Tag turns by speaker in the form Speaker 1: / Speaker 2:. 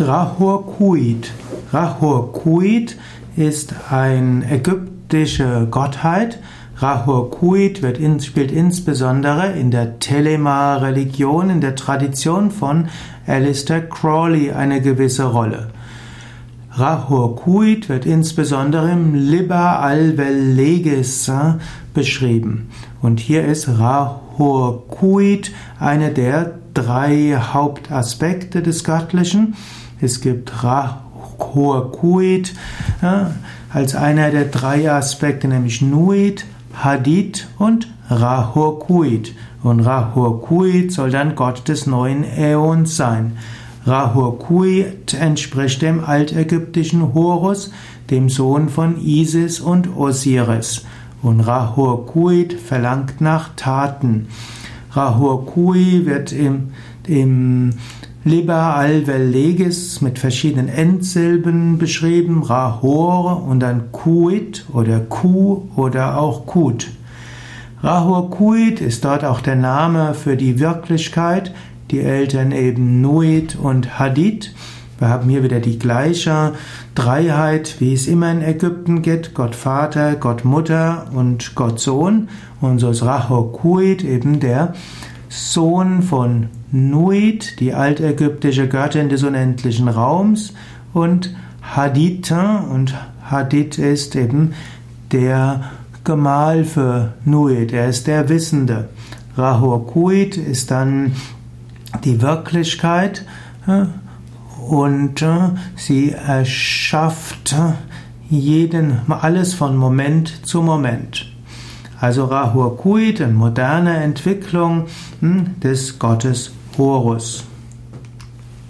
Speaker 1: Rahur-Kuit. Rahur-Kuit ist eine ägyptische Gottheit. Rahur-Kuit in, spielt insbesondere in der Telema-Religion, in der Tradition von Alistair Crawley eine gewisse Rolle. Rahur-Kuit wird insbesondere im Liber al-Velegis beschrieben. Und hier ist Rahur-Kuit eine der drei Hauptaspekte des Göttlichen. Es gibt Rahur-Kuit ja, als einer der drei Aspekte, nämlich Nuit, Hadith und Rahur-Kuit. Und Rahur-Kuit soll dann Gott des neuen Äons sein. Rahur-Kuit entspricht dem altägyptischen Horus, dem Sohn von Isis und Osiris. Und Rahur-Kuit verlangt nach Taten. Rahur Kui wird im, im Liber Alvel Legis mit verschiedenen Endsilben beschrieben, Rahor und dann Kuit oder Ku oder auch Kut. Rahur Kuit ist dort auch der Name für die Wirklichkeit, die Eltern eben Nuit und Hadith. Wir haben hier wieder die gleiche Dreiheit, wie es immer in Ägypten gibt, Gott Vater, Gott Mutter und Gott Sohn. Und so ist Rahokuit eben der Sohn von Nuit, die altägyptische Göttin des unendlichen Raums, und Hadith. Und Hadith ist eben der Gemahl für Nuit, er ist der Wissende. Rahokuit ist dann die Wirklichkeit und äh, sie erschafft jeden, alles von Moment zu Moment. Also Rahur Kuit, eine moderne Entwicklung hm, des Gottes Horus.